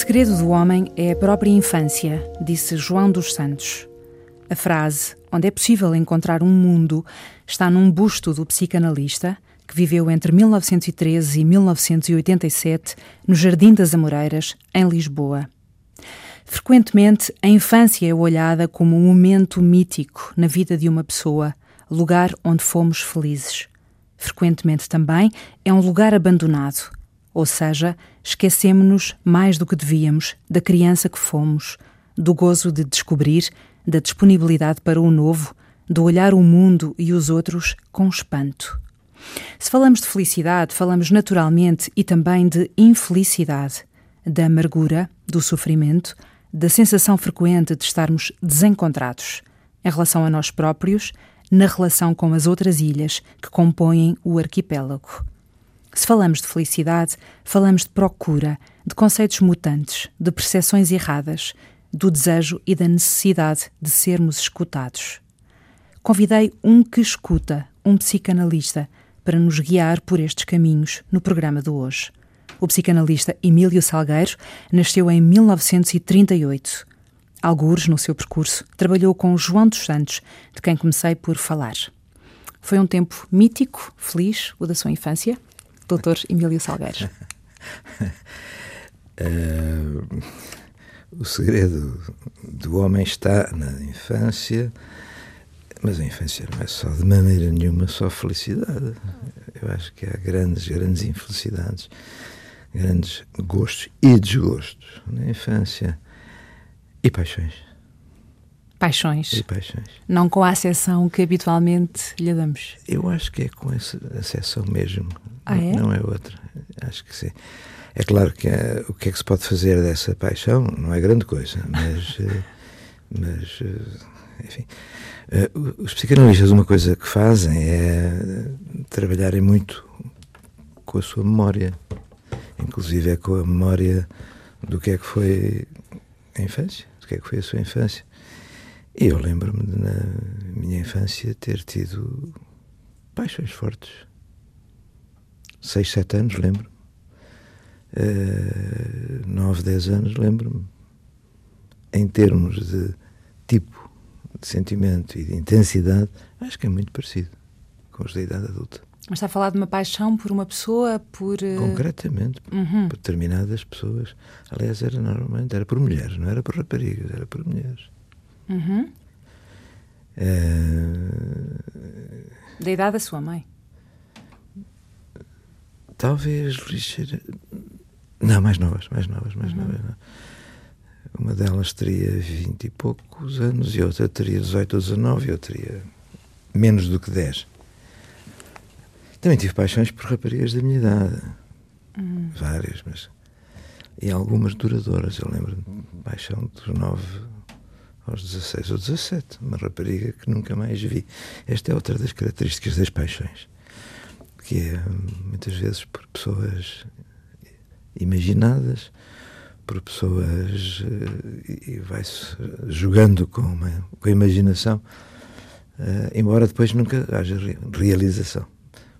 Segredo do homem é a própria infância, disse João dos Santos. A frase, onde é possível encontrar um mundo, está num busto do psicanalista que viveu entre 1913 e 1987 no Jardim das Amoreiras, em Lisboa. Frequentemente, a infância é olhada como um momento mítico na vida de uma pessoa, lugar onde fomos felizes. Frequentemente também é um lugar abandonado, ou seja, esquecemos-nos mais do que devíamos da criança que fomos, do gozo de descobrir, da disponibilidade para o novo, de olhar o mundo e os outros com espanto. Se falamos de felicidade, falamos naturalmente e também de infelicidade, da amargura, do sofrimento, da sensação frequente de estarmos desencontrados em relação a nós próprios, na relação com as outras ilhas que compõem o arquipélago. Se falamos de felicidade, falamos de procura, de conceitos mutantes, de percepções erradas, do desejo e da necessidade de sermos escutados. Convidei um que escuta, um psicanalista, para nos guiar por estes caminhos no programa de hoje. O psicanalista Emílio Salgueiro nasceu em 1938 Algures, no seu percurso, trabalhou com João dos Santos, de quem comecei por falar. Foi um tempo mítico, feliz, o da sua infância? Doutor Emílio Salgueiro. uh, o segredo do homem está na infância, mas a infância não é só de maneira nenhuma só felicidade. Eu acho que há grandes, grandes infelicidades, grandes gostos e desgostos na infância e paixões. Paixões. E paixões. Não com a acessão que habitualmente lhe damos. Eu acho que é com essa acessão mesmo. Ah, é? Não é outra. Acho que sim. É claro que uh, o que é que se pode fazer dessa paixão não é grande coisa, mas, uh, mas uh, enfim. os psicanalistas, uma coisa que fazem é trabalharem muito com a sua memória, inclusive é com a memória do que é que foi a infância que é que foi a sua infância. Eu lembro-me de, na minha infância, ter tido paixões fortes. Seis, sete anos, lembro. Uh, nove, dez anos, lembro-me. Em termos de tipo de sentimento e de intensidade, acho que é muito parecido com os da idade adulta. Mas está a falar de uma paixão por uma pessoa, por. Eh, Concretamente, uhum. por determinadas pessoas. Aliás, era normalmente era por mulheres, não era por raparigas, era por mulheres. Uhum. É... Da idade da sua mãe? Talvez ligeira. Não, mais novas, mais novas, mais uhum. novas. Não. Uma delas teria vinte e poucos anos e outra teria 18 ou 19 e outra teria menos do que 10. Também tive paixões por raparigas da minha idade. Hum. Várias, mas. E algumas duradouras. Eu lembro-me de paixão dos 9 aos 16 ou 17. Uma rapariga que nunca mais vi. Esta é outra das características das paixões. Que é muitas vezes por pessoas imaginadas, por pessoas. Eh, e vai-se jogando com, uma, com a imaginação, uh, embora depois nunca haja realização.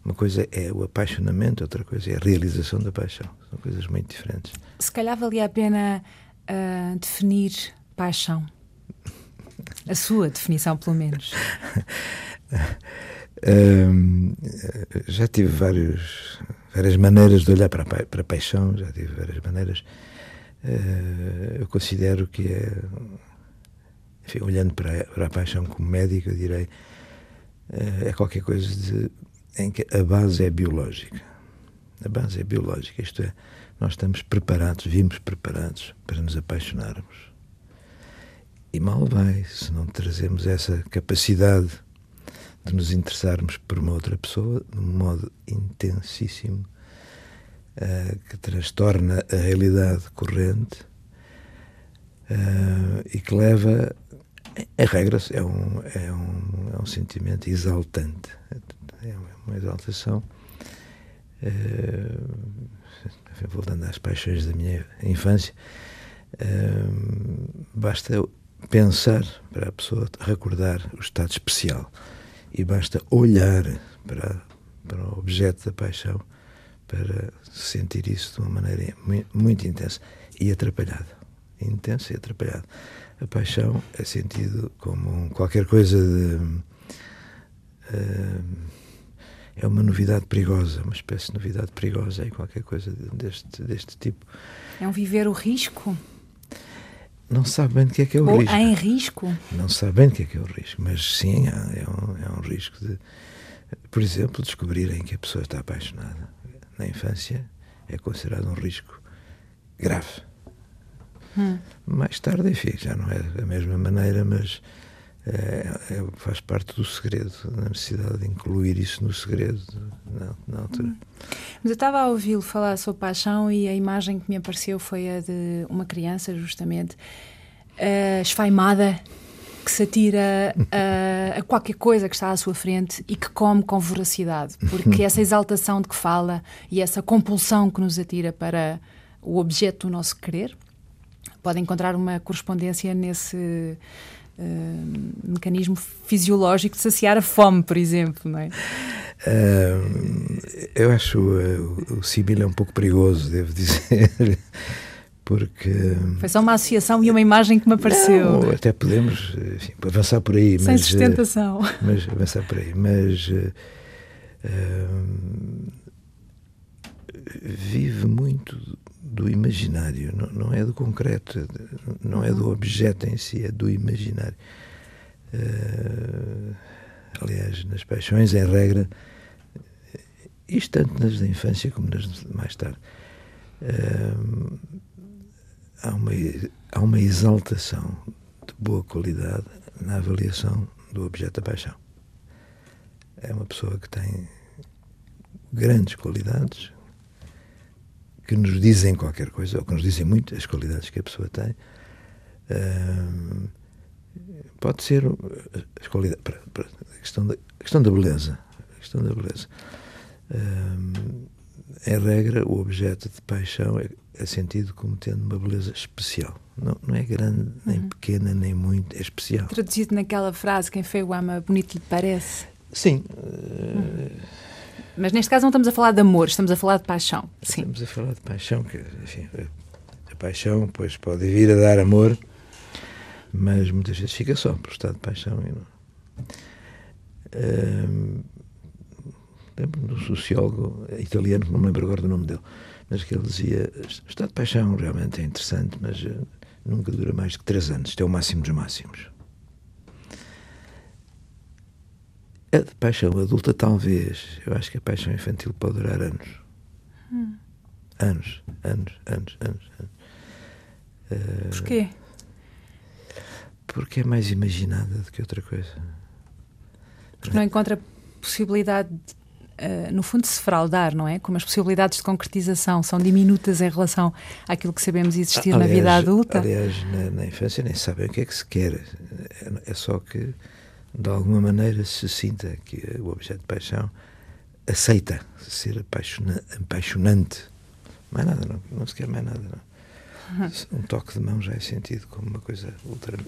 Uma coisa é o apaixonamento, outra coisa é a realização da paixão. São coisas muito diferentes. Se calhar valia a pena uh, definir paixão. A sua definição, pelo menos. um, já tive vários, várias maneiras de olhar para a, para a paixão, já tive várias maneiras. Uh, eu considero que é. Enfim, olhando para, para a paixão como médico, eu direi. Uh, é qualquer coisa de em que a base é biológica. A base é biológica, isto é, nós estamos preparados, vimos preparados para nos apaixonarmos. E mal vai se não trazemos essa capacidade de nos interessarmos por uma outra pessoa de um modo intensíssimo uh, que transtorna a realidade corrente uh, e que leva, a regra, é um, é um, é um sentimento exaltante é uma exaltação. Uh, voltando às paixões da minha infância, basta pensar para a pessoa recordar o estado especial e basta olhar para, para o objeto da paixão para sentir isso de uma maneira muito, intensa e atrapalhada. Intensa e atrapalhada. A paixão é sentido como qualquer coisa de. Uh, é uma novidade perigosa, uma espécie de novidade perigosa e qualquer coisa deste, deste tipo. É um viver o risco? Não sabe bem o que é que é o Ou risco. em risco? Não sabe bem o que é que é o risco, mas sim, é um, é um risco de, por exemplo, descobrirem que a pessoa está apaixonada. Na infância é considerado um risco grave. Hum. Mais tarde, enfim, já não é da mesma maneira, mas é, é, faz parte do segredo, da necessidade de incluir isso no segredo na, na altura. Hum. Mas eu estava a ouvi-lo falar sobre paixão e a imagem que me apareceu foi a de uma criança, justamente, uh, esfaimada, que se atira a, a, qualquer coisa que está à sua frente e que come com voracidade, porque essa exaltação de que fala e essa compulsão que nos atira para o objeto do nosso querer pode encontrar uma correspondência nesse uh, mecanismo fisiológico de saciar a fome, por exemplo, não é? Uh, eu acho uh, o símil é um pouco perigoso, devo dizer, porque... Foi só uma associação e uma imagem que me apareceu. Não, até podemos enfim, avançar por aí. Sem mas, sustentação. Mas avançar por aí, mas... vive muito do imaginário, não, não, é do concreto, não é do objeto em si, é do imaginário. Uh, aliás, nas paixões, em regra, isto tanto nas da infância como nas de mais tarde, uh, há, uma, há uma exaltação de boa qualidade na avaliação do objeto da paixão. É uma pessoa que tem grandes qualidades, que nos dizem qualquer coisa, ou que nos dizem muito as qualidades que a pessoa tem. Uh, pode ser as qualidades, para, para, a, questão da, a questão da beleza. A questão da beleza. Uh, em regra, o objeto de paixão é, é, sentido como tendo uma beleza especial. Não, não é grande, nem uhum. pequena, nem muito, é especial. Traduzido naquela frase: quem feio ama, bonito lhe parece. Sim. Uh, uhum mas neste caso não estamos a falar de amor, estamos a falar de paixão. Sim. Estamos a falar de paixão, que enfim, a paixão pois, pode vir a dar amor, mas muitas vezes fica só por estado de paixão. E não... lembro-me de um sociólogo italiano, não me lembro agora do nome dele, mas que ele dizia: o estado de paixão realmente é interessante, mas uh, nunca dura mais de três anos, isto é o máximo dos máximos. A de paixão adulta, talvez. Eu acho que a paixão infantil pode durar anos. Hum. Anos, anos, anos, anos. anos. Uh, Porquê? Porque é mais imaginada do que outra coisa. Porque não encontra possibilidade, de, uh, no fundo, de se fraudar, não é? Como as possibilidades de concretização são diminutas em relação àquilo que sabemos existir aliás, na vida adulta. Aliás, na, na, infância nem sabem o que é que se quer. É, é só que de alguma maneira se sinta que o objeto de paixão aceita ser apaixona apaixonante. Mais nada, não, não se quer mais nada. Não. Um toque de mão já é sentido como uma coisa ultra,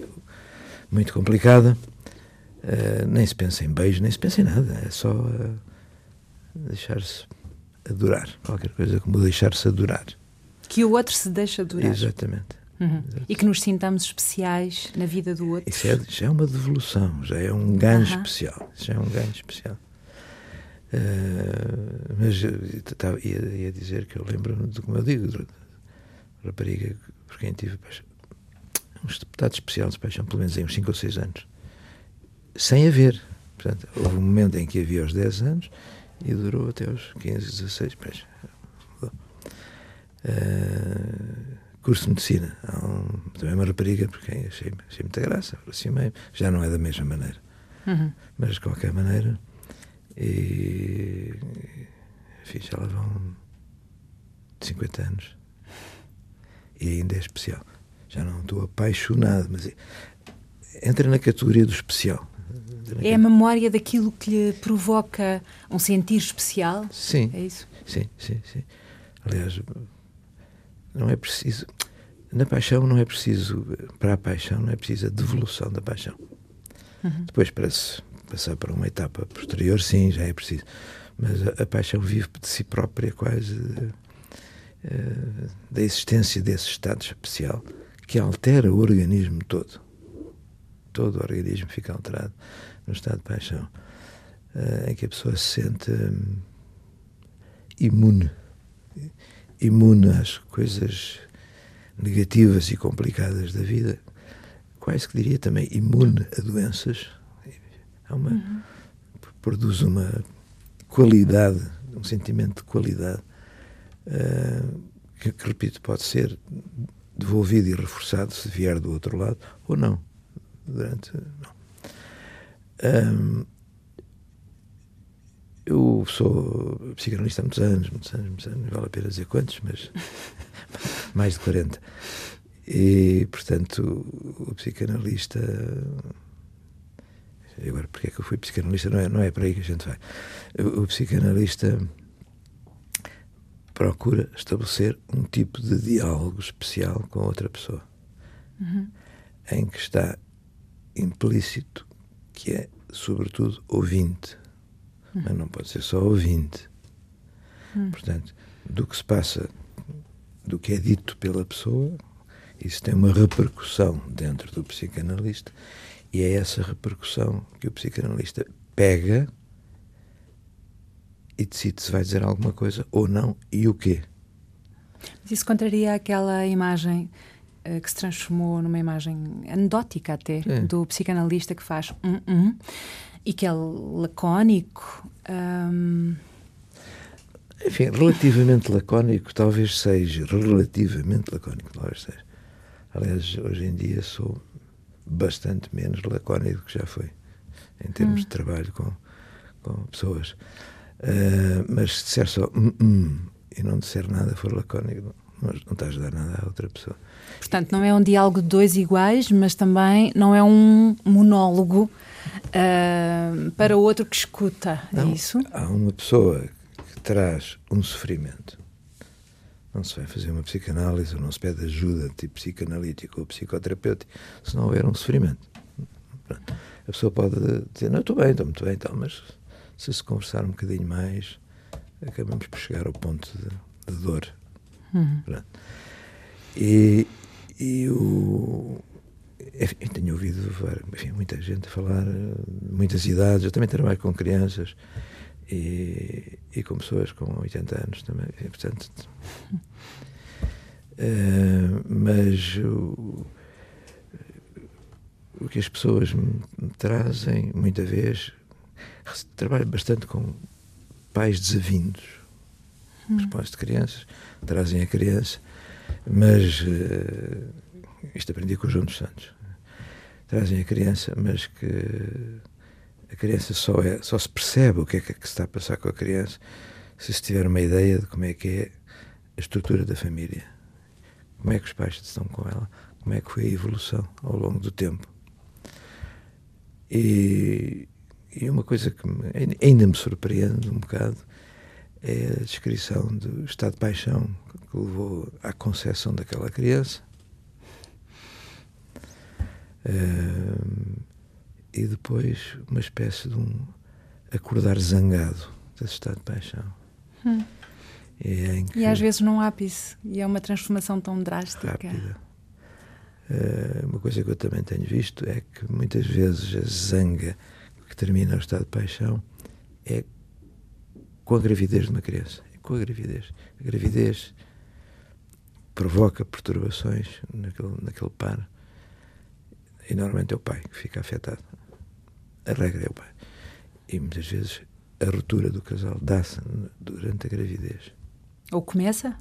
muito complicada. Uh, nem se pensa em beijo, nem se pensa em nada. É só uh, deixar-se adorar. Qualquer coisa como deixar-se adorar. Que o outro se deixa adorar. Exatamente. Uhum. E que nos sintamos especiais na vida do outro. Isso é, já é uma devolução, já é um ganho uhum. especial. Já é um ganho especial. Uh, mas tava, ia, ia, dizer que eu lembro-me de como eu digo, de rapariga por quem tive paixão, um estado especial de paixão, pelo menos em uns 5 ou 6 anos, sem haver. Portanto, houve um momento em que havia aos 10 anos e durou até aos 15, 16. Pois, uh, curso de medicina. Um, também uma rapariga, porque achei, achei muita graça, aproximei Já não é da mesma maneira. Uhum. Mas de qualquer maneira. E. Enfim, já lá vão 50 anos. E ainda é especial. Já não estou apaixonado, mas entra na categoria do especial. É a memória daquilo que lhe provoca um sentir especial? Sim. É isso? Sim, sim, sim. Aliás, não é preciso. Na paixão não é preciso, para a paixão não é preciso a devolução da paixão. Uhum. Depois, para se passar para uma etapa posterior, sim, já é preciso. mas a, a paixão vive de si própria, quase uh, da existência desse estado especial que altera o organismo todo. Todo o organismo fica alterado no estado de paixão, uh, em que a pessoa se sente um, imune imune às coisas negativas e complicadas da vida, quase que diria também imune a doenças. Há uma, uhum. Produz uma qualidade, um sentimento de qualidade, uh, que, que, repito, pode ser devolvido e reforçado se vier do outro lado, ou não. Durante. Não. Um, eu sou psicanalista há muitos anos, muitos anos, muitos anos, vale a pena dizer quantos, mas mais de 40. E, portanto, o psicanalista. Agora, porque é que eu fui psicanalista? Não é, não é para aí que a gente vai. O, o psicanalista procura estabelecer um tipo de diálogo especial com outra pessoa, uhum. em que está implícito que é, sobretudo, ouvinte mas não pode ser só ouvinte. Hum. Portanto, do que se passa, do que é dito pela pessoa, isso tem uma repercussão dentro do psicanalista e é essa repercussão que o psicanalista pega e decide se vai dizer alguma coisa ou não e o quê. Mas isso contraria aquela imagem uh, que se transformou numa imagem anedótica até do psicanalista que faz um, um e que é lacónico. Um... Enfim, relativamente lacónico, talvez seja. Relativamente lacónico, talvez seja. Aliás, hoje em dia sou bastante menos lacónico do que já foi, em termos hum. de trabalho com, com pessoas. Uh, mas se disser só hum, hum, e não disser nada, for lacónico, não, não está a ajudar nada a outra pessoa. Portanto, não é um diálogo de dois iguais, mas também não é um monólogo uh, para o outro que escuta. É Não, é isso? Há uma pessoa que traz um sofrimento. Não se vai fazer uma psicanálise ou não se pede ajuda tipo psicanalítico ou psicoterapêutico se não houver um sofrimento. A pessoa pode dizer, não, estou bem, estou muito bem, então, mas se se conversar um bocadinho mais, acabamos por chegar ao ponto de, de dor. Uhum. E, e o, eu tenho ouvido enfim, muita gente falar, muitas idades. Eu também trabalho com crianças e, e com pessoas com 80 anos também. E, portanto, uh, mas o, o que as pessoas me trazem, muita vez, trabalho bastante com pais desavindos, hum. pais de crianças, trazem a criança, mas. Uh, isto aprendi com o João dos Santos. Trazem a criança, mas que a criança só, é, só se percebe o que é que, se está a passar com a criança se se tiver uma ideia de como é que é a estrutura da família. Como é que os pais estão com ela, como é que foi a evolução ao longo do tempo. E, e uma coisa que me, ainda me surpreende um bocado é a descrição do estado de paixão que levou à concepção daquela criança Uh, e depois uma espécie de um acordar zangado desse estado de paixão. Hum. E, que, e, às vezes num ápice, e é uma transformação tão drástica. Rápida. Uh, uma coisa que eu também tenho visto é que muitas vezes a zanga que termina o estado de paixão é com a gravidez de uma criança. É com a gravidez. A gravidez provoca perturbações naquele, naquele par e normalmente é o pai que fica afetado. A regra é o pai. E muitas vezes a ruptura do casal dá-se durante a gravidez. Ou começa?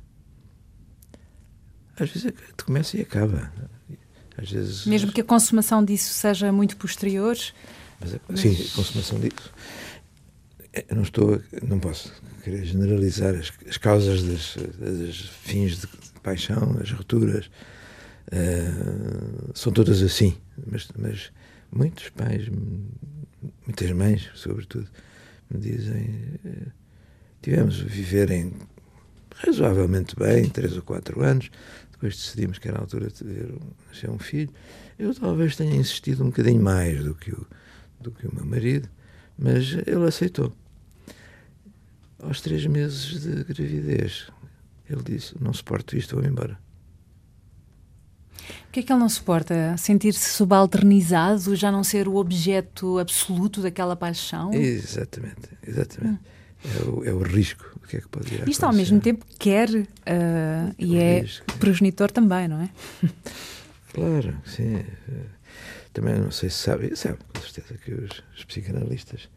Às vezes começa e acaba. Às vezes... Mesmo que a consumação disso seja muito posterior? Mas, mas... Sim, a consumação disso. Eu não estou, não posso querer generalizar as, as causas das, das fins de paixão, as rupturas, Uh, são todas assim, mas, mas muitos pais, muitas mães, sobretudo, me dizem: uh, tivemos a viver em razoavelmente bem, três ou quatro anos, depois decidimos que era a altura de ter nascer um filho. Eu talvez tenha insistido um bocadinho mais do que o, do que o meu marido, mas ele aceitou. Aos três meses de gravidez, ele disse: Não suporto isto, vou embora. O que é que ele não suporta? Sentir-se subalternizado, já não ser o objeto absoluto daquela paixão? Exatamente, exatamente. Hum. É, o, é o risco. O que é que pode ir Isto ao mesmo tempo quer uh, e é risco, progenitor é. também, não é? Claro, sim. Também não sei se sabe, sabe com certeza que os, os psicanalistas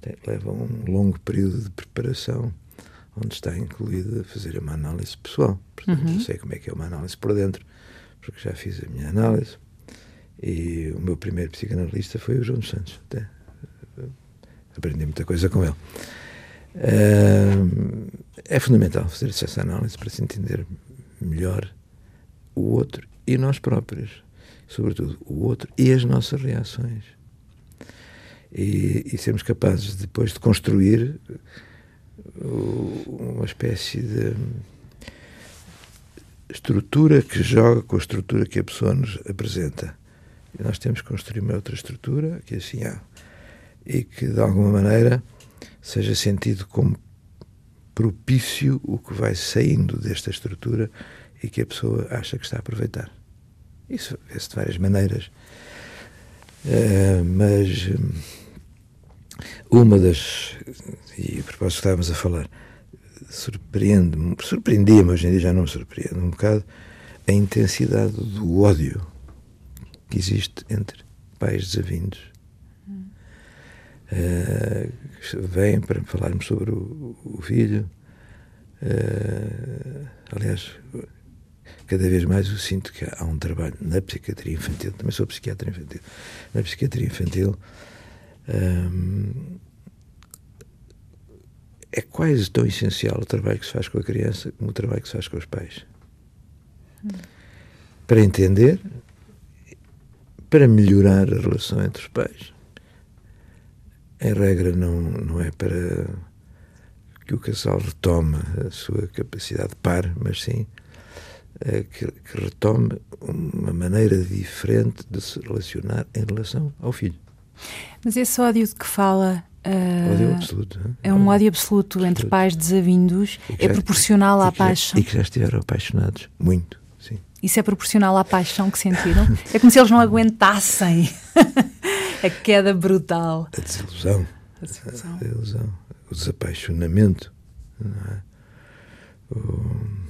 têm, levam um longo período de preparação onde está incluída fazer uma análise pessoal. Portanto, uhum. eu sei como é que é uma análise por dentro porque já fiz a minha análise. E o meu primeiro psicanalista foi o João dos Santos. Até. Aprendi muita coisa com ele. é fundamental fazer essa análise para se entender melhor o outro e nós próprios. Sobretudo o outro e as nossas reações. E, e sermos capazes depois de construir uma espécie de estrutura que joga com a estrutura que a pessoa nos apresenta. E nós temos que construir uma outra estrutura que assim há. E que, de alguma maneira, seja sentido como propício o que vai saindo desta estrutura e que a pessoa acha que está a aproveitar. Isso vê-se de várias maneiras. Uh, mas uma das. E a propósito, estávamos a falar surpreende-me, surpreendia-me, hoje em dia já não me surpreende um bocado, a intensidade do ódio que existe entre pais desavindos. Hum. Uh, vêm para falarmos sobre o, o filho. Uh, aliás, cada vez mais eu sinto que há um trabalho na psiquiatria infantil, também sou psiquiatra infantil, na psiquiatria infantil. É quase tão essencial o trabalho que se faz com a criança como o trabalho que se faz com os pais. Para entender, para melhorar a relação entre os pais. Em regra, não, não é para que o casal retome a sua capacidade de par, mas sim é que, que retome uma maneira diferente de se relacionar em relação ao filho. Mas esse ódio de que fala Uh, ódio absoluto. É um ódio absoluto, absoluto. entre pais desavindos. É proporcional à paixão. e que já estiveram apaixonados. Muito, sim. Isso é proporcional à paixão que sentiram? é como se eles não aguentassem a queda brutal. A desilusão. A desilusão. A desilusão. O desapaixonamento. Não é? O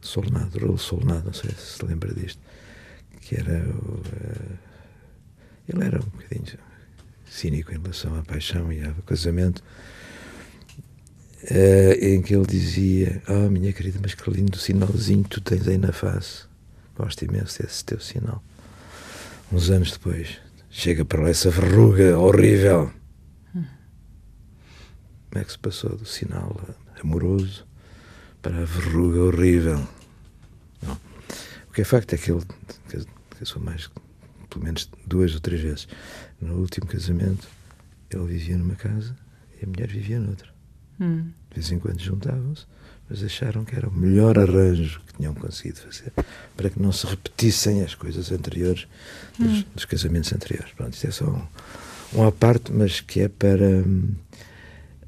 Solnado, Raul Solnado, não sei se se lembra disto, que era o, uh, ele era um bocadinho cínico em relação à paixão e ao casamento, uh, em que ele dizia: Oh, minha querida, mas que lindo sinalzinho tu tens aí na face. Gosto imenso desse teu sinal. Uns anos depois, chega para lá essa verruga horrível. Como é que se passou do sinal amoroso para a verruga horrível? Não. O que é facto é que ele casou mais, pelo menos duas ou três vezes. No último casamento, ele vivia numa casa e a mulher vivia noutra. Hum. De vez em quando juntavam-se, mas acharam que era o melhor arranjo que tinham conseguido fazer para que não se repetissem as coisas anteriores dos, hum. dos casamentos anteriores. Pronto, isto é só um, um à parte, mas que é para.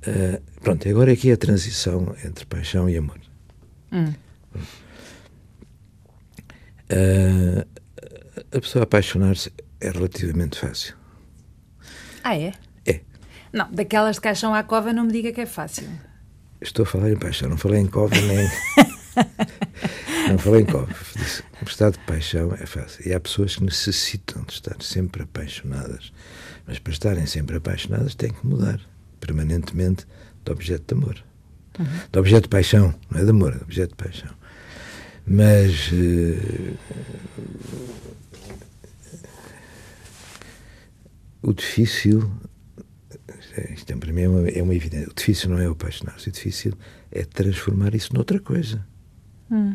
Uh, pronto, agora aqui é a transição entre paixão e amor. Hum. Uh, a pessoa apaixonar-se é relativamente fácil. Ah, é? É. Não, daquelas de caixão à cova não me diga que é fácil. Estou a falar em paixão, não falei em cova nem. não falei em cova. O estado de paixão é fácil. E há pessoas que necessitam de estar sempre apaixonadas. Mas para estarem sempre apaixonadas têm que mudar permanentemente de objeto de amor. Uhum. De objeto de paixão, não é de amor, é de objeto de paixão. Mas. Uh, o difícil, isto para mim é uma, é uma evidência, o difícil não é apaixonar-se, o difícil é transformar isso noutra coisa. Hum.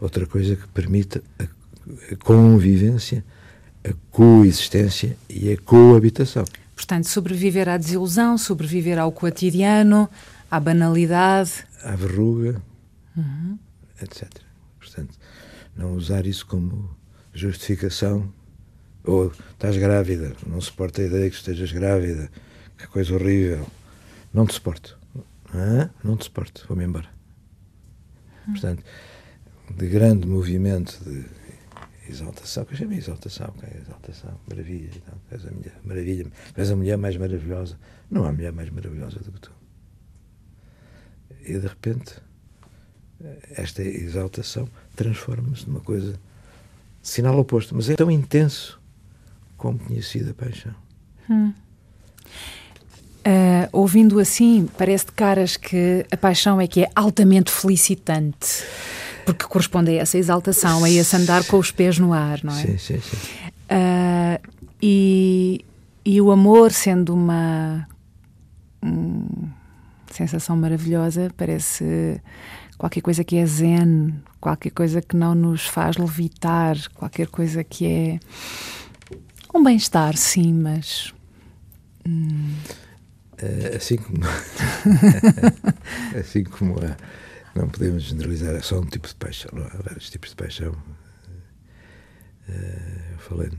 Outra coisa que permita a, a convivência, a coexistência e a coabitação. Portanto, sobreviver à desilusão, sobreviver ao cotidiano, à banalidade. À verruga, uhum. etc. Portanto, não usar isso como justificação ou estás grávida, não suporta a ideia que estejas grávida, que coisa horrível. não te suporto. Ah, não te suporto, vou-me embora. Hum. Portanto, de grande movimento de exaltação, que eu chamo exaltação, que é exaltação, maravilha, então, és a mulher, maravilha, és a mulher mais maravilhosa. Não há mulher mais maravilhosa do que tu. E de repente, esta exaltação transforma-se numa coisa sinal oposto, mas é tão intenso como tinha sido a paixão. Hum. Uh, ouvindo assim, parece de caras que a paixão é que é altamente felicitante porque corresponde a essa exaltação, a esse andar com os pés no ar, não é? Sim, sim, sim. Uh, e, e o amor sendo uma hum, sensação maravilhosa, parece qualquer coisa que é zen, qualquer coisa que não nos faz levitar, qualquer coisa que é um bem-estar, sim, mas. Hum. Assim como. assim como a não podemos generalizar, é só um tipo de paixão, não há vários tipos de paixão. Eu falei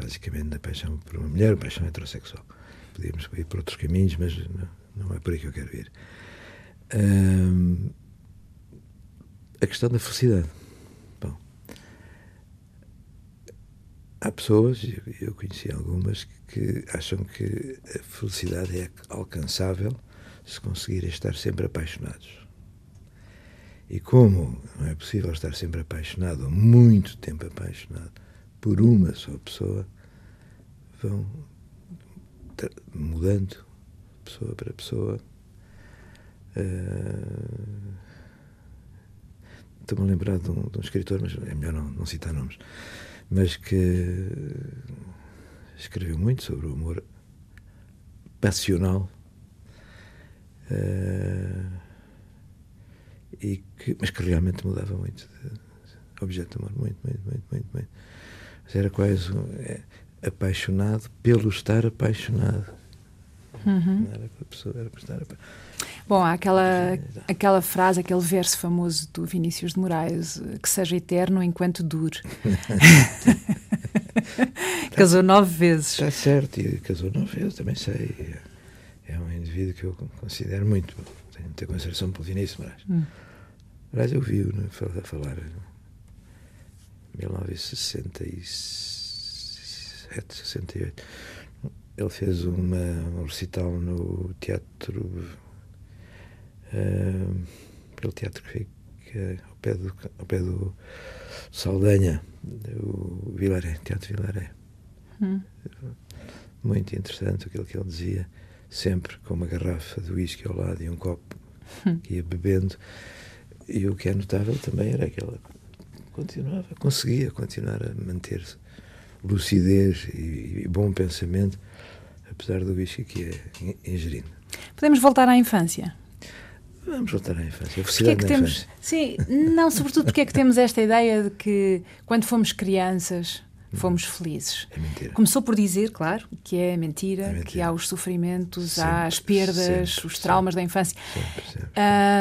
basicamente da paixão por uma mulher, paixão heterossexual. Podíamos ir por outros caminhos, mas não, não é por aí que eu quero ir. Uh, a questão da felicidade. Bom, há pessoas, eu, conheci algumas, que acham que a felicidade é alcançável se conseguirem estar sempre apaixonados. E como não é possível estar sempre apaixonado, ou muito tempo apaixonado, por uma só pessoa, vão mudando pessoa para pessoa. Uh, Estou-me a lembrar de um, de um, escritor, mas é melhor não, não citar nomes, mas que escreveu muito sobre o amor passional. Uh, e que, mas que realmente mudava muito de objeto de amor, muito, muito, muito, muito, muito. Mas era quase é, apaixonado pelo estar apaixonado. Uhum. Não era pela pessoa, era por estar apaixonado. Bom, há aquela, aquela frase, aquele verso famoso do Vinícius de Moraes, que seja eterno enquanto dure. casou nove vezes. Está certo, e casou nove vezes, também sei. É um indivíduo que eu considero muito. Tenho muita consideração pelo Vinícius de Moraes. Hum. Aliás, eu vi-o né, a falar em 1967, 68. Ele fez uma, um recital no teatro, uh, aquele teatro que fica ao pé do, ao pé do Saldanha, o Vilaré, Teatro Vilaré. Hum. Muito interessante aquilo que ele dizia, sempre com uma garrafa de whisky ao lado e um copo hum. que ia bebendo e o que é notável também era que ela continuava, conseguia continuar a manter-se lucidez e, e, bom pensamento, apesar do bicho que ia ingerindo. Podemos voltar à infância? Vamos voltar à infância. A felicidade que é que temos, infância. Sim, não, sobretudo porque é que temos esta ideia de que quando fomos crianças fomos felizes. É mentira. Começou por dizer, claro, que é mentira, é mentira. que há os sofrimentos, sempre, há as perdas, sempre, os traumas sempre, da infância.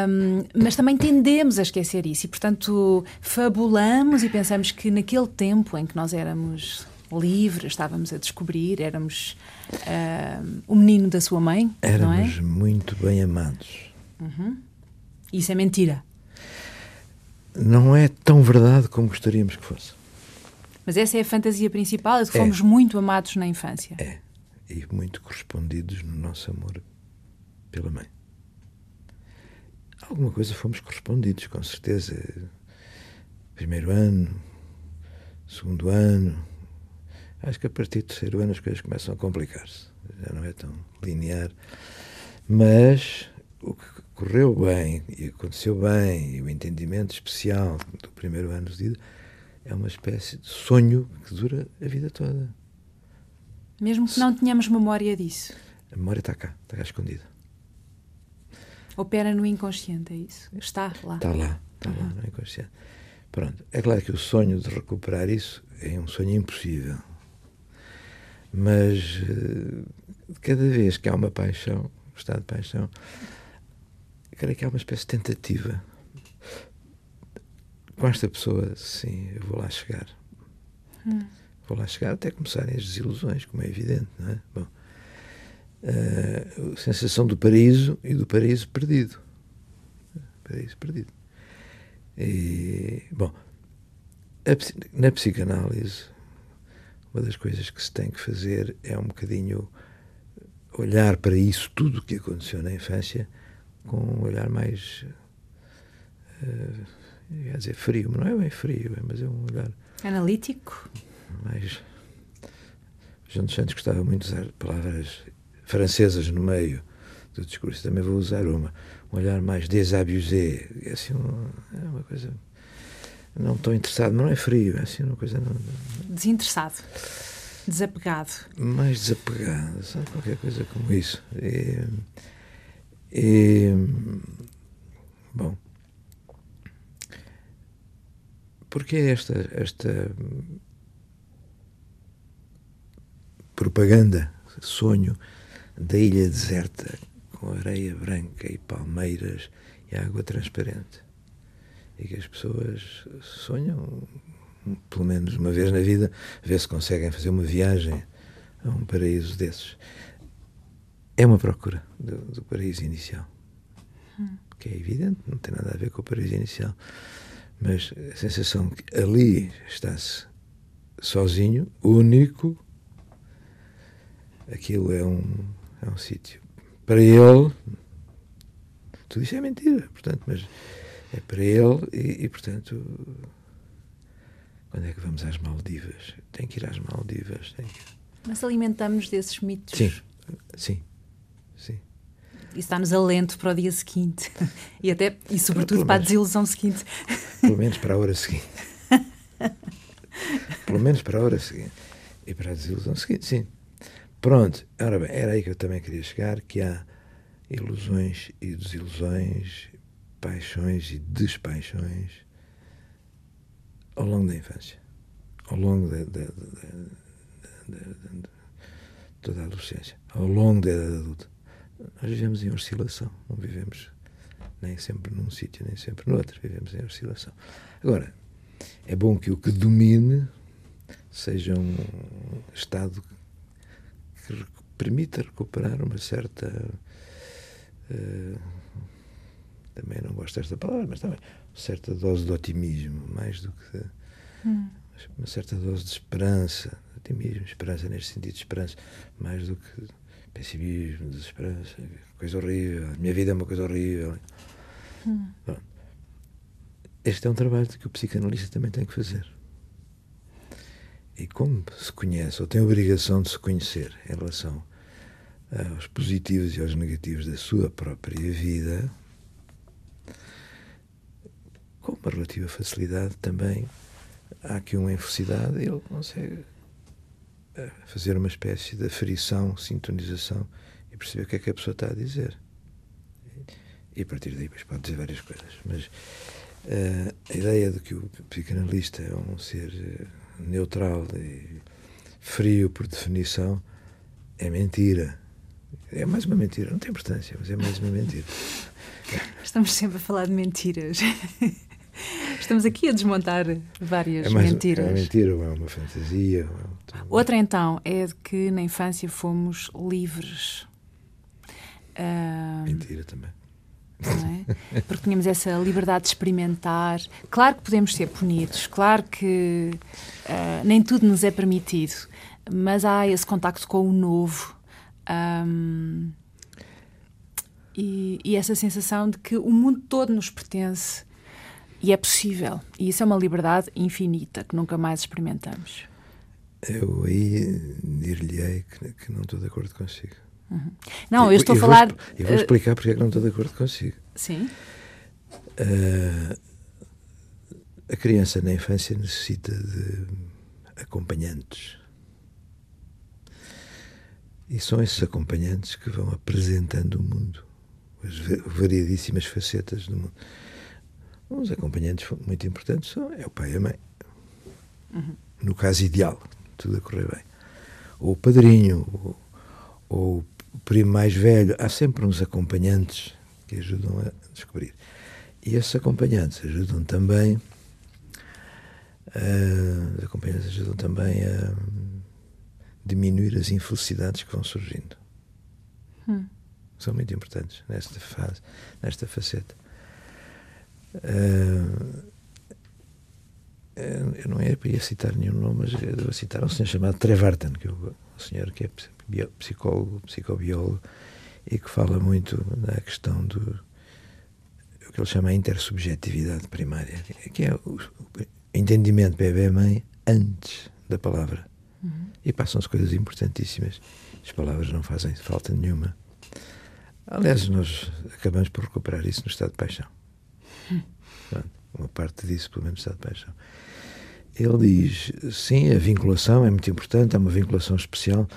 Um, mas também tendemos a esquecer isso e, portanto, fabulamos e pensamos que naquele tempo em que nós éramos livres, estávamos a descobrir, éramos uh, o menino da sua mãe. Éramos é? muito bem amados. Uhum. Isso é mentira. Não é tão verdade como gostaríamos que fosse. Mas essa é a fantasia principal, é que é. fomos muito amados na infância. É. E muito correspondidos no nosso amor pela mãe. Alguma coisa fomos correspondidos, com certeza. Primeiro ano, segundo ano. Acho que a partir do terceiro ano as coisas começam a complicar-se. Já não é tão linear. Mas o que correu bem e aconteceu bem, e o entendimento especial do primeiro ano de vida é uma espécie de sonho que dura a vida toda. Mesmo que não tenhamos memória disso. A memória está cá, está cá escondida. Opera no inconsciente, é isso? Está lá. Está lá, está uhum. lá no inconsciente. Pronto, é claro que o sonho de recuperar isso é um sonho impossível. Mas eh, cada vez que há uma paixão, um estado de paixão, creio que há uma espécie de tentativa com esta pessoa, sim, eu vou lá chegar. Hum. Vou lá chegar até começarem as desilusões, como é evidente, não é? Bom, uh, a sensação do paraíso e do paraíso perdido. Paraíso perdido. E, bom, a, na psicanálise, uma das coisas que se tem que fazer é um bocadinho olhar para isso tudo o que aconteceu na infância com um olhar mais uh, ia dizer frio, mas não é bem frio, mas é um olhar analítico mais João dos Santos gostava muito de usar palavras francesas no meio do discurso, também vou usar uma um olhar mais desabusé é assim um, é uma coisa não estou interessado, mas não é frio, é assim uma coisa não, desinteressado Desapegado. Mais desapegado, sabe? Qualquer coisa como isso. E, e, bom. Porque esta, esta propaganda, sonho da ilha deserta, com areia branca e palmeiras e água transparente. E que as pessoas sonham pelo menos uma vez na vida, ver se conseguem fazer uma viagem a um paraíso desses. É uma procura do, do paraíso inicial. Hum. Que é evidente, não tem nada a ver com o paraíso inicial. Mas a sensação que ali está-se sozinho, único, aquilo é um, é um sítio. Para ele, tudo isso é mentira, portanto, mas é para ele e, e portanto, quando é que vamos às Maldivas? Tem que ir às Maldivas. Tem que... Mas alimentamos desses mitos. Sim, sim, sim. Isso dá-nos alento para o dia seguinte. E até, e sobretudo para a desilusão seguinte. Pelo menos para a hora seguinte. Pelo menos para a hora seguinte. E para a desilusão seguinte, sim. Pronto, ora bem, era aí que eu também queria chegar, que há ilusões e desilusões, paixões e despaixões ao longo da infância, ao longo de, de, de, de toda a adolescência, ao longo da idade adulta. Nós vivemos em oscilação, não vivemos nem sempre num sítio, nem sempre no outro, vivemos em oscilação. Agora, é bom que o que domine seja um estado que permita recuperar uma certa. Uh, também não gosto desta palavra, mas também certa dose de otimismo, mais do que hum. uma certa dose de esperança, otimismo, esperança neste sentido esperança, mais do que pessimismo, desesperança, coisa horrível, minha vida é uma coisa horrível. Hum. Este é um trabalho que o psicanalista também tem que fazer. E como se conhece, ou tem a obrigação de se conhecer em relação aos positivos e aos negativos da sua própria vida, com uma relativa facilidade também há aqui uma infelicidade ele consegue fazer uma espécie de aferição, sintonização e perceber o que é que a pessoa está a dizer. E a partir daí depois pode dizer várias coisas. Mas uh, a ideia de que o psicanalista é um ser eh, neutral e frio por definição é mentira. É mais uma mentira, não tem importância, mas é mais uma mentira. Estamos sempre a falar de mentiras. Estamos aqui a desmontar várias é mais, mentiras. É uma mentira, ou é uma fantasia. É Outra então é de que na infância fomos livres. Uh, mentira também. É? Porque tínhamos essa liberdade de experimentar. Claro que podemos ser punidos, claro que uh, nem tudo nos é permitido, mas há esse contacto com o novo. Um, e, e, essa sensação de que o mundo todo nos pertence e é possível. E isso é uma liberdade infinita que nunca mais experimentamos. Eu aí dir-lhe-ei que, que, não estou de acordo consigo. Uhum. Não, eu estou a falar. E vou, explicar porque é que não estou de acordo consigo. Sim. Uh, a criança na infância necessita de acompanhantes. E são esses acompanhantes que vão apresentando o mundo, as variedíssimas facetas do mundo. Uns acompanhantes muito importantes são é o pai e a mãe. Uhum. No caso ideal, tudo a correr bem. Ou o padrinho, ou, ou o primo mais velho. Há sempre uns acompanhantes que ajudam a descobrir. E esses acompanhantes ajudam também. Uh, os acompanhantes ajudam também a diminuir as infelicidades que vão surgindo. Hum. São muito importantes nesta fase, nesta faceta. Uh, eu não ia citar nenhum nome, mas eu vou citar um senhor chamado Trevarten, que é um senhor que é psicólogo, psicobiólogo, e que fala muito na questão do o que ele chama a intersubjetividade primária, que é o entendimento bebê-mãe antes da palavra. Uhum. E passam-se coisas importantíssimas. As palavras não fazem falta nenhuma. Aliás, nós acabamos por recuperar isso no estado de paixão. Uma parte disso, pelo menos, no estado de paixão. Ele diz: sim, a vinculação é muito importante, é uma vinculação especial,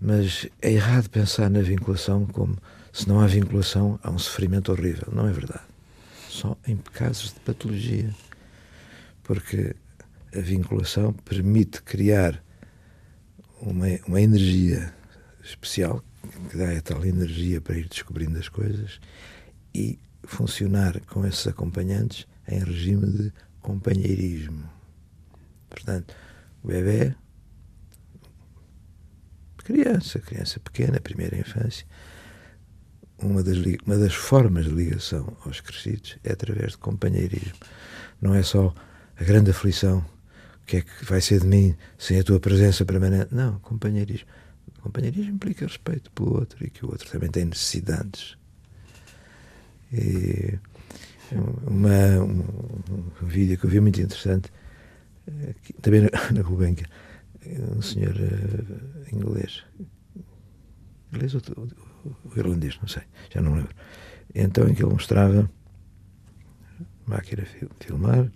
mas é errado pensar na vinculação como se não há vinculação, há um sofrimento horrível. Não é verdade. Só em casos de patologia. Porque a vinculação permite criar uma, uma energia especial que dá a tal energia para ir descobrindo as coisas e funcionar com esses acompanhantes em regime de companheirismo. Portanto, o bebê, criança, criança pequena, primeira infância, uma das, uma das formas de ligação aos crescidos é através de companheirismo. Não é só a grande aflição, o que é que vai ser de mim sem a tua presença permanente. Não, companheirismo. Companheirismo implica respeito pelo outro e que o outro também tem necessidades. E uma, um, um vídeo que eu vi muito interessante, eh, também na, Gulbenkian, um senhor uh, inglês, inglês ou, ou, ou, irlandês, não sei, já não lembro. Então, em que ele mostrava máquina filmar,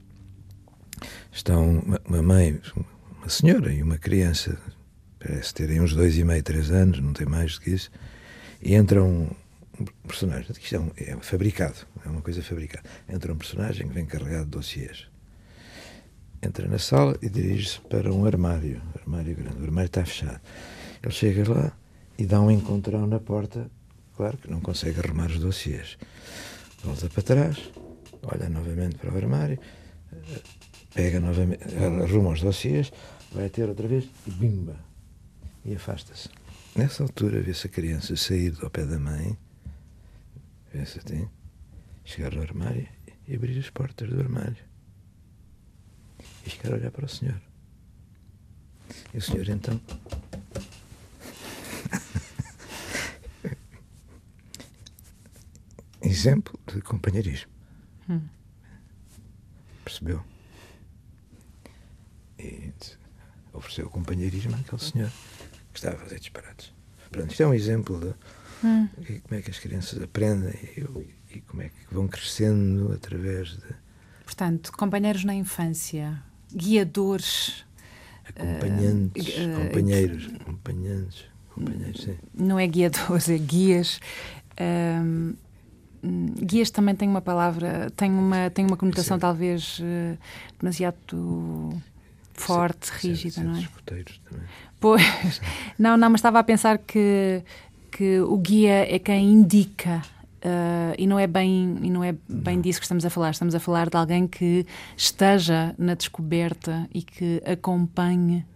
estão uma, uma mãe, uma senhora e uma criança parece terem uns dois e meio, três anos, não tem mais do que isso, e entra um, personagem, isto é, um, é, fabricado, é uma coisa fabricada, entra um personagem que vem carregado de dossiês. Entra na sala e dirige-se para um armário, armário grande, o armário está fechado. Ele chega lá e dá um encontrão na porta, claro que não consegue arrumar os dossiês. Volta para trás, olha novamente para o armário, pega novamente, arruma os dossiês, vai ter outra vez e bimba, e afasta-se. Nessa altura, vê-se a criança sair do pé da mãe, vê-se assim, chegar ao armário e abrir as portas do armário. E ficar a olhar para o senhor. E o senhor então. Exemplo de companheirismo. Hum. Percebeu? E ofereceu companheirismo àquele senhor que estava a fazer disparates. Pronto, isto é um exemplo de hum. como é que as crianças aprendem e, e, como é que vão crescendo através de. Portanto, companheiros na infância, guiadores. Acompanhantes, uh, companheiros, uh, acompanhantes, companheiros, sim. Não é guiadores, é guias. Uh, guias também tem uma palavra, tem uma, tem uma conotação sim. talvez uh, demasiado forte, sim, rígida, sim, não é? Também. Pois, não, não, mas estava a pensar que, que o guia é quem indica Uh, e não é bem e não é bem disso que estamos a falar. Estamos a falar de alguém que esteja na descoberta e que acompanhe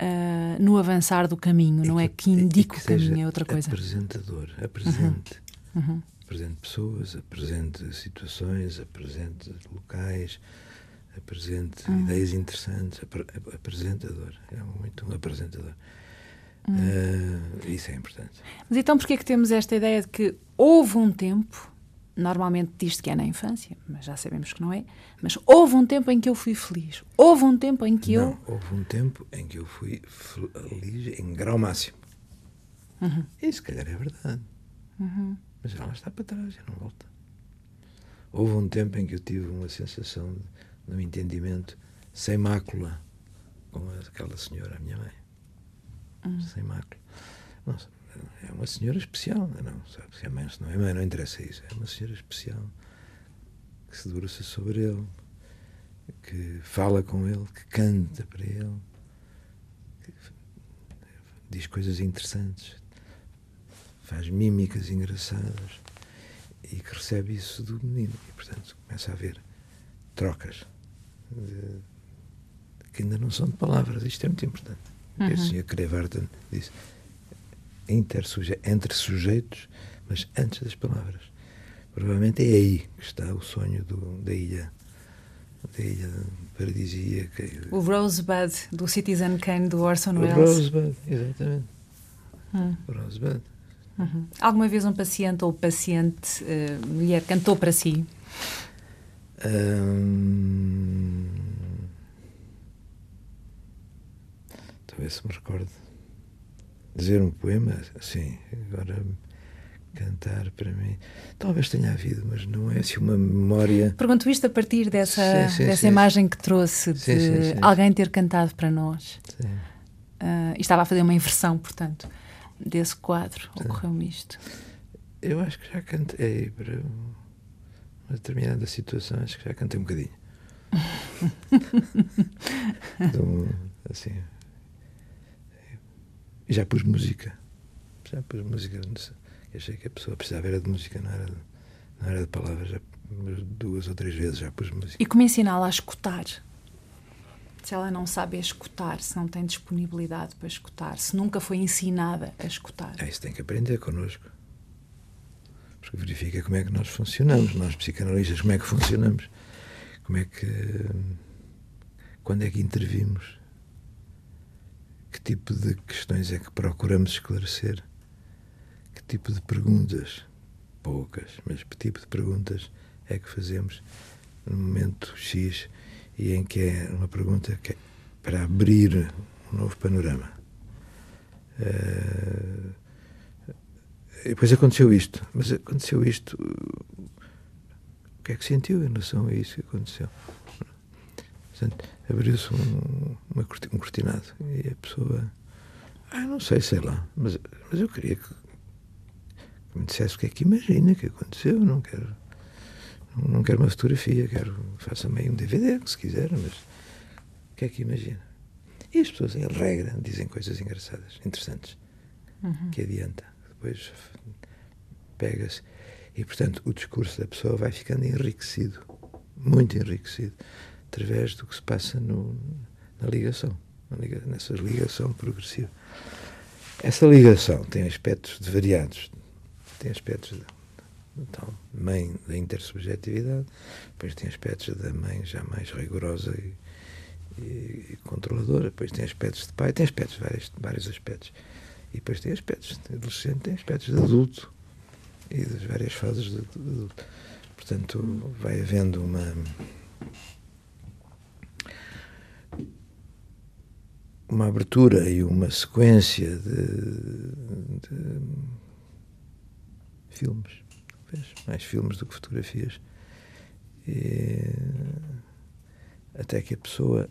uh, no avançar do caminho. E não é que, é que indique o caminho, é outra coisa. Apresentador, apresente. Uhum. Uhum. Apresente pessoas, apresente situações, apresente locais, apresente uhum. ideias interessantes. Apresentador, é muito um apresentador. Uh, isso é importante. Mas então porquê é que temos esta ideia de que houve um tempo, normalmente diz-se que é na infância, mas já sabemos que não é, mas houve um tempo em que eu fui feliz. Houve um tempo em que não, eu... houve um tempo em que eu fui feliz em grau máximo. Uhum. E se calhar é verdade. Uhum. Mas lá está para trás, já não volta. Houve um tempo em que eu tive uma sensação de um entendimento sem mácula com aquela senhora, a minha mãe hum. sem mácula. Nossa, é uma senhora especial, não, sabe? Se é mãe, se não é mãe, não interessa isso. É uma senhora especial que se debruça sobre ele, que fala com ele, que canta para ele, que diz coisas interessantes, faz mímicas engraçadas e que recebe isso do menino. E, portanto, começa a haver trocas de, que ainda não são de palavras. Isto é muito importante. Uhum. O Sr. Krevarten disse: intersuje entre sujeitos, mas antes das palavras. Provavelmente é aí que está o sonho do, da ilha, da ilha paradisíaca. O Rosebud do Citizen Kane do Orson Welles. O Rosebud, exatamente. Hum. O Rosebud. Uhum. Alguma vez um paciente ou paciente uh, mulher cantou para si? Hum... Talvez se me recorde. Dizer um poema, sim. Agora cantar para mim. Talvez tenha havido, mas não é assim uma memória. Pergunto isto a partir dessa, sim, sim, dessa sim. imagem que trouxe de alguém ter cantado para nós. Uh, e estava a fazer uma inversão, portanto, desse quadro. Ocorreu-me isto. Eu acho que já cantei para uma determinada situação, acho que já cantei um bocadinho. então, assim. Já pus música. Já pus música. Achei que a pessoa precisava era de música, não era de, não era de palavras. Já, duas ou três vezes já pus música. E como ensiná-la a escutar? Se ela não sabe escutar, se não tem disponibilidade para escutar, se nunca foi ensinada a escutar. É, isso tem que aprender connosco. Porque verifica como é que nós funcionamos, nós psicanalistas, como é que funcionamos. Como é que. Quando é que intervimos? Que tipo de questões é que procuramos esclarecer? Que tipo de perguntas? Poucas, mas que tipo de perguntas é que fazemos no momento X e em que é uma pergunta que é para abrir um novo panorama? Uh, e depois aconteceu isto, mas aconteceu isto. O que é que sentiu em relação a isso que aconteceu? Portanto, abriu-se um, um cortinado e a pessoa. Ah, não sei, sei lá, mas, mas eu queria que, que me dissesse o que é que imagina que aconteceu. Não quero, não, não quero uma fotografia, quero. Faça-me um DVD, se quiser, mas o que é que imagina? E as pessoas, em regra, dizem coisas engraçadas, interessantes, uhum. que adianta. Depois pega-se. E, portanto, o discurso da pessoa vai ficando enriquecido, muito enriquecido através do que se passa no, na ligação, nessa ligação progressiva. Essa ligação tem aspectos de variados, tem aspectos da tal mãe da intersubjetividade, depois tem aspectos da mãe já mais rigorosa e, e, e controladora, depois tem aspectos de pai, tem aspectos, vários, vários aspectos. E depois tem aspectos de adolescente, tem aspectos de adulto e das várias fases de adulto. Portanto, vai havendo uma uma abertura e uma sequência de, de filmes, talvez, mais filmes do que fotografias. E, até que a pessoa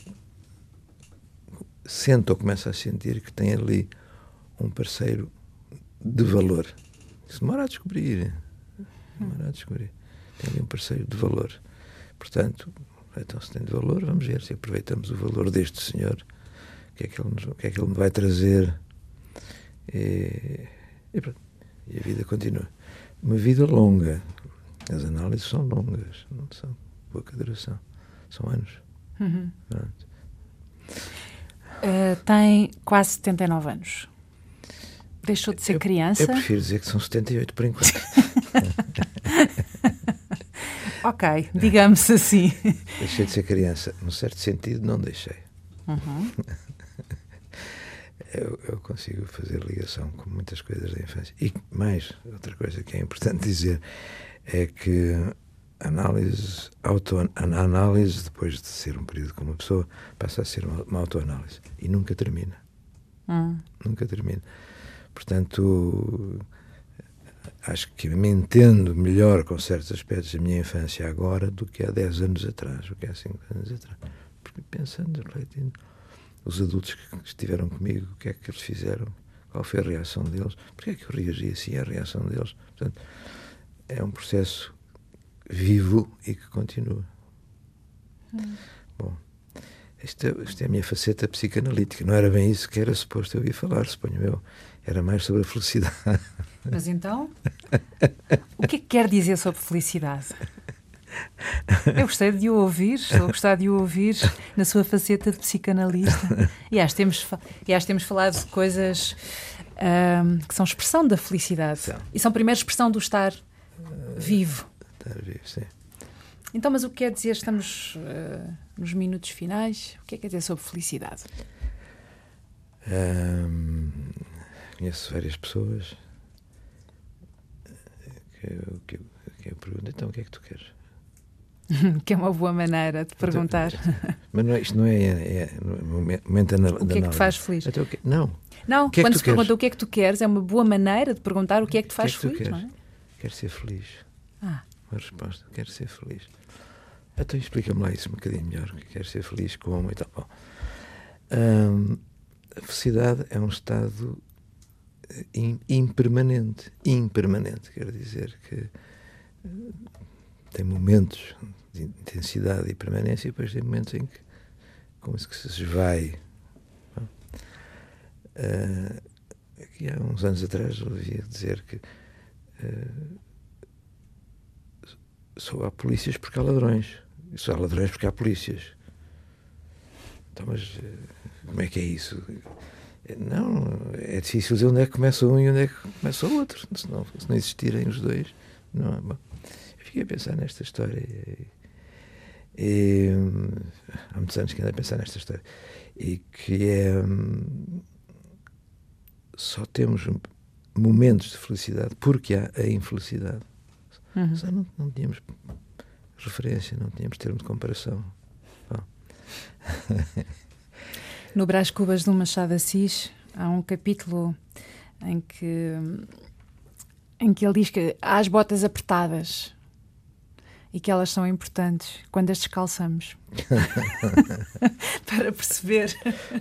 sente ou começa a sentir que tem ali um parceiro de valor. Isso demora a descobrir. Demora a descobrir. Tem ali um parceiro de valor. Portanto, então se tem de valor, vamos ver se aproveitamos o valor deste senhor o que é que ele, o que é que ele me vai trazer. E, e, pronto, e a vida continua. Uma vida longa. As análises são longas, não são pouca duração. São anos. Uhum. Uh, tem quase 79 anos. Deixou de ser eu, criança? Eu prefiro dizer que são 78 por enquanto. ok, digamos assim. Deixei de ser criança. Num certo sentido, não deixei. Uhum. Eu, eu, consigo fazer ligação com muitas coisas da infância. E mais, outra coisa que é importante dizer é que a análise, auto, a análise, depois de ser um período com uma pessoa, passa a ser uma, uma autoanálise. E nunca termina. Hum. Nunca termina. Portanto, acho que me entendo melhor com certos aspectos da minha infância agora do que há 10 anos atrás, do que há 5 anos atrás. Porque pensando, refletindo os adultos que estiveram comigo, o que é que eles fizeram, qual foi a reação deles, porque é que eu reagi assim à reação deles. Portanto, é um processo vivo e que continua. Hum. Bom, esta, esta é a minha faceta psicanalítica. Não era bem isso que era suposto eu ir falar, suponho eu. Era mais sobre a felicidade. Mas então, o que é que quer dizer sobre felicidade? Eu gostei de o ouvir, estou a gostar de o ouvir na sua faceta de psicanalista. E acho que temos, e acho temos falado de coisas que são expressão da felicidade. São. E são primeira expressão do estar vivo. Estar vivo, sim. Então, mas o que quer dizer? Estamos uh, nos minutos finais. O que é que quer dizer sobre felicidade? Um, conheço várias pessoas que, que, que eu pergunto, então o que é que tu queres? que é uma boa maneira de perguntar. Mas não é, isto não é, é, momento da O que é que te faz feliz? Então, que, não. Não, que é quando se queres? pergunta o que é que tu queres, é uma boa maneira de perguntar o que é que te faz que é que feliz, não é? Quero ser feliz. Ah. Uma resposta, quero ser feliz. Então explica-me lá isso um bocadinho melhor. Quero ser feliz como e tal. Bom, hum, a felicidade é um estado eh, impermanente. Impermanente, quer dizer que eh, tem momentos de intensidade e permanência e depois tem momentos em que, como se que se esvai. Uh, aqui há uns anos atrás ouvia dizer que uh, só há polícias porque há ladrões. E só há ladrões porque há polícias. Então, mas uh, como é que é isso? Não, é difícil dizer onde é que começa um e onde é que começa o outro. Se não, se não existirem os dois, não é bom fiquei a pensar nesta história. E, e, há muitos anos que ando a pensar nesta história. E que é. Só temos momentos de felicidade porque há a infelicidade. Uhum. Só não, não tínhamos referência, não tínhamos termo de comparação. no Brás Cubas do Machado Assis há um capítulo em que em que ele diz que há as botas apertadas e que elas são importantes quando as descalçamos. para perceber.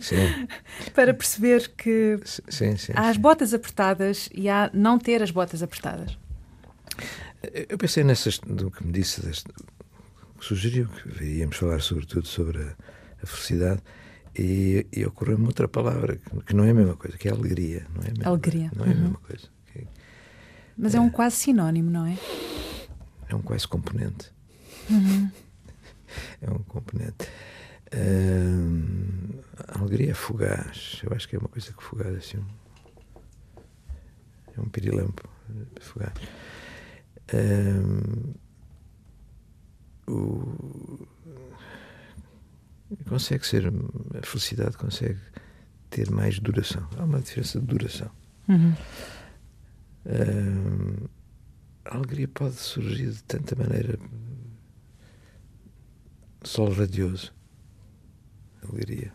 Sim. para perceber que sim, sim, há as botas apertadas e há não ter as botas apertadas. Eu pensei nessas, no que me disse, deste, sugeriu que íamos falar sobretudo sobre a, a felicidade e, e ocorreu-me outra palavra que não é a mesma coisa, que é alegria. Não é a mesma, alegria. Não é a mesma uhum. coisa. Que, Mas é, é um quase sinónimo, não é? É um quase componente. Uhum. é um componente. Uh, a alegria é fugaz. Eu acho que é uma coisa que fugaz, assim. É um pirilampo fugaz. Uh, o, consegue ser. A felicidade consegue ter mais duração. Há uma diferença de duração. Uhum. Uh, a alegria pode surgir de tanta maneira. Sol radioso. Alegria.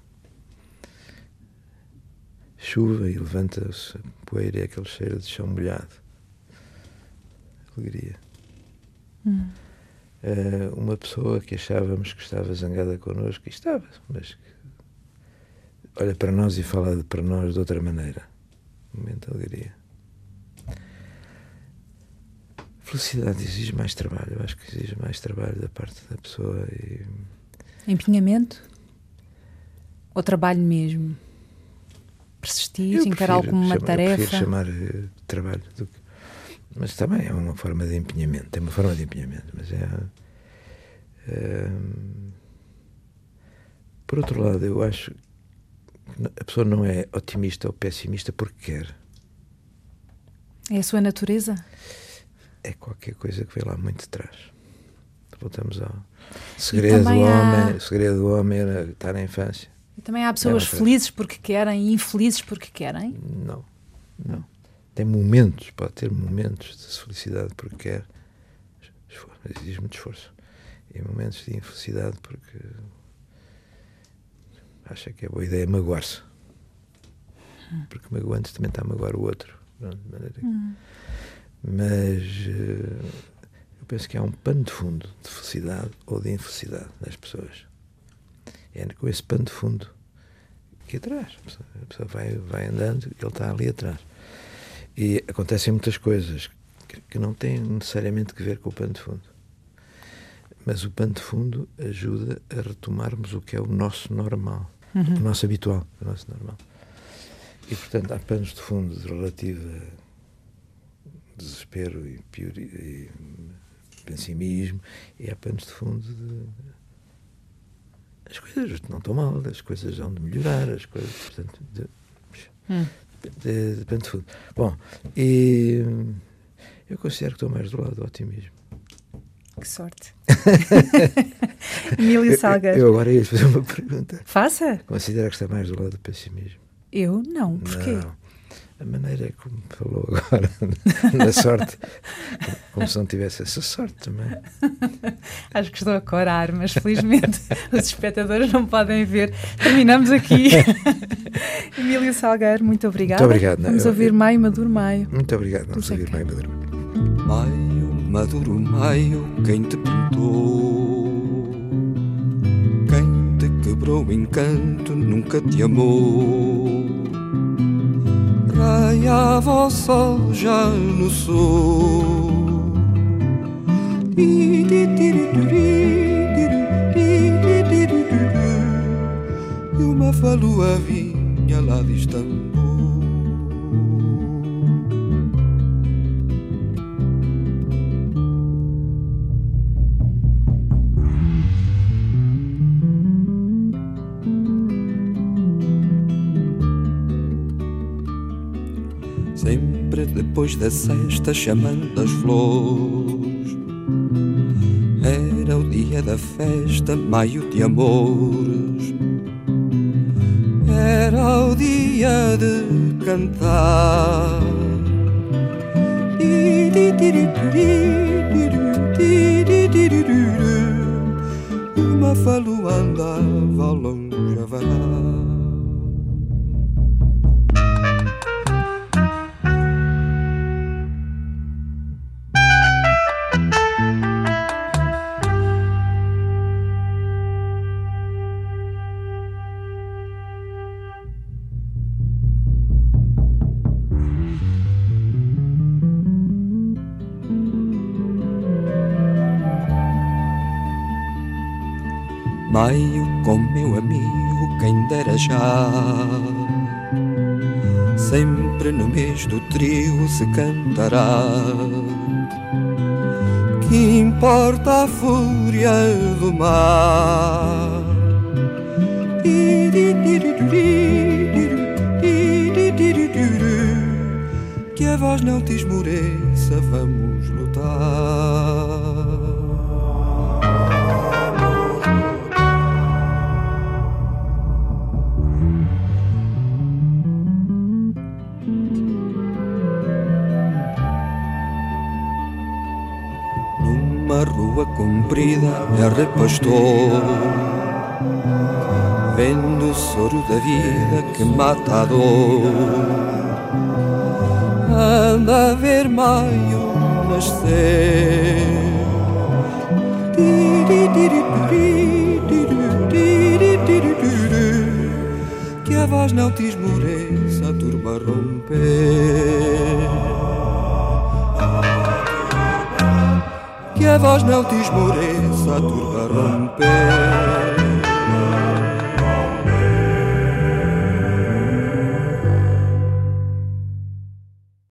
Chuva e levanta-se a poeira e aquele cheiro de chão molhado. Alegria. Hum. Uh, uma pessoa que achávamos que estava zangada connosco, e estava, mas que olha para nós e fala para nós de outra maneira. momento de alegria. Felicidade exige mais trabalho, eu acho que exige mais trabalho da parte da pessoa. E... Empenhamento? Ou trabalho mesmo? Persistir, encarar como uma chamar, tarefa? Eu prefiro chamar uh, trabalho do que. Mas também é uma forma de empenhamento, é uma forma de empenhamento, mas é. Uh, por outro lado, eu acho que a pessoa não é otimista ou pessimista porque quer. É a sua natureza? É qualquer coisa que vem lá muito de trás. Voltamos ao segredo do homem. Há... O segredo do homem era estar na infância. E também há pessoas felizes porque querem e infelizes porque querem? Não, não. Tem momentos, pode ter momentos de felicidade porque quer, exige muito esforço. E momentos de infelicidade porque acha que é boa ideia magoar-se. Hum. Porque magoando também está a magoar o outro. De maneira que... hum. Mas uh, eu penso que há um pano de fundo de felicidade ou de infelicidade nas pessoas. É com esse pano de fundo que atrás. A pessoa vai, vai andando e ele está ali atrás. E acontecem muitas coisas que, que não têm necessariamente que ver com o pano de fundo. Mas o pano de fundo ajuda a retomarmos o que é o nosso normal, uhum. o nosso habitual, o nosso normal. E, portanto, há panos de fundo relativos a desespero e, pior, e pessimismo, e há panos de fundo de. As coisas não estão mal, as coisas vão de melhorar, as coisas. Portanto, de, hum. de, de fundo. Bom, e eu considero que estou mais do lado do otimismo. Que sorte. Emílio Salgueiro. Eu, eu agora ia fazer uma pergunta. Faça. Considera que está mais do lado do pessimismo? Eu não. Porquê? Não a maneira como falou agora, na sorte, como se não tivesse essa sorte também. Acho que estou a corar, mas felizmente os espectadores não podem ver. Terminamos aqui. Emílio Salgueiro, muito obrigada. Muito obrigado. Vamos eu, ouvir eu, Maio Maduro Maio. Muito obrigado, vamos ouvir Maio Maduro. Maio Maduro Maio, quem te pintou? Quem te quebrou o encanto nunca te amou raiava o sol já no sul. E uma falua vinha lá de depois da cesta chamando as flores. Era o dia da festa, maio de amores. Era o dia de cantar. Uma falua andava longe a varar. Maio com meu amigo, quem dera já. Sempre no mês do trio se cantará. Que importa a fúria do mar? Que a voz não te esmoreça, vamos comprida é repastor Vendo o soro da vida que mata a dor Anda a ver maio nascer Que a voz não te esmoreça, a turba romper voz não te esmoreça, a turba romper.